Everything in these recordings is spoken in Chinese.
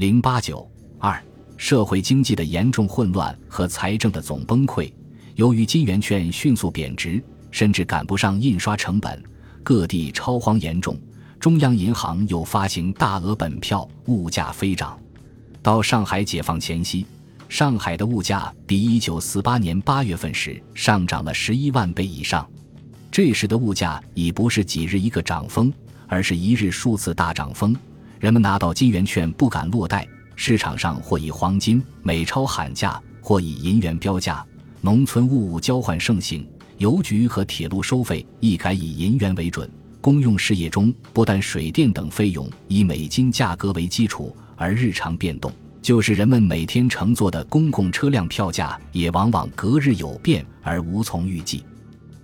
零八九二，社会经济的严重混乱和财政的总崩溃，由于金圆券迅速贬值，甚至赶不上印刷成本，各地超荒严重。中央银行又发行大额本票，物价飞涨。到上海解放前夕，上海的物价比一九四八年八月份时上涨了十一万倍以上。这时的物价已不是几日一个涨峰，而是一日数次大涨峰。人们拿到金圆券不敢落袋，市场上或以黄金、美钞喊价，或以银元标价。农村物物交换盛行，邮局和铁路收费一改以银元为准。公用事业中，不但水电等费用以美金价格为基础，而日常变动，就是人们每天乘坐的公共车辆票价也往往隔日有变而无从预计。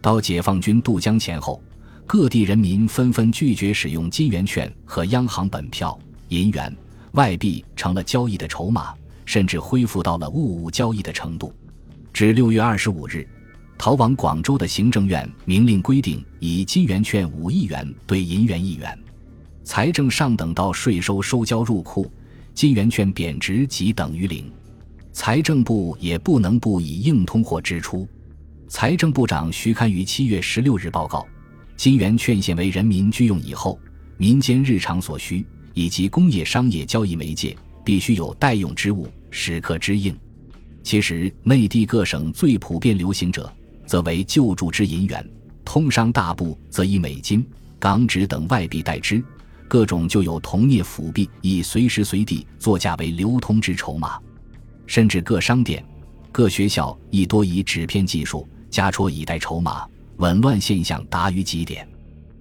到解放军渡江前后，各地人民纷纷拒绝使用金圆券和央行本票，银元、外币成了交易的筹码，甚至恢复到了物物交易的程度。至六月二十五日。逃往广州的行政院明令规定，以金圆券五亿元兑银元一元。财政上等到税收收交入库，金圆券贬值即等于零。财政部也不能不以硬通货支出。财政部长徐堪于七月十六日报告：金元券现为人民居用以后，民间日常所需以及工业商业交易媒介，必须有代用之物，时刻之应。其实内地各省最普遍流行者。则为救助之银元，通商大部则以美金、港纸等外币代之，各种就有铜镍辅币，以随时随地作价为流通之筹码。甚至各商店、各学校亦多以纸片技术加戳以代筹码，紊乱现象达于极点。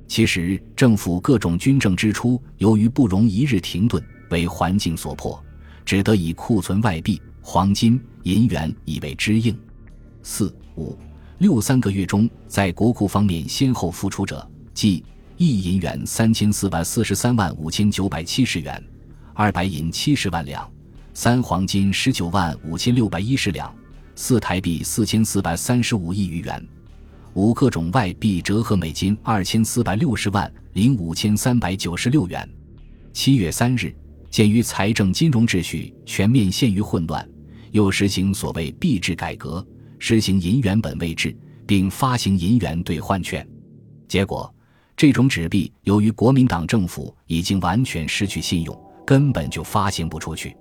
其实政府各种军政支出，由于不容一日停顿，为环境所迫，只得以库存外币、黄金、银元以为支应。四五。六三个月中，在国库方面先后付出者，即一银元三千四百四十三万五千九百七十元，二白银七十万两，三黄金十九万五千六百一十两，四台币四千四百三十五亿余元，五各种外币折合美金二千四百六十万零五千三百九十六元。七月三日，鉴于财政金融秩序全面陷于混乱，又实行所谓币制改革。实行银元本位制，并发行银元兑换券，结果这种纸币由于国民党政府已经完全失去信用，根本就发行不出去。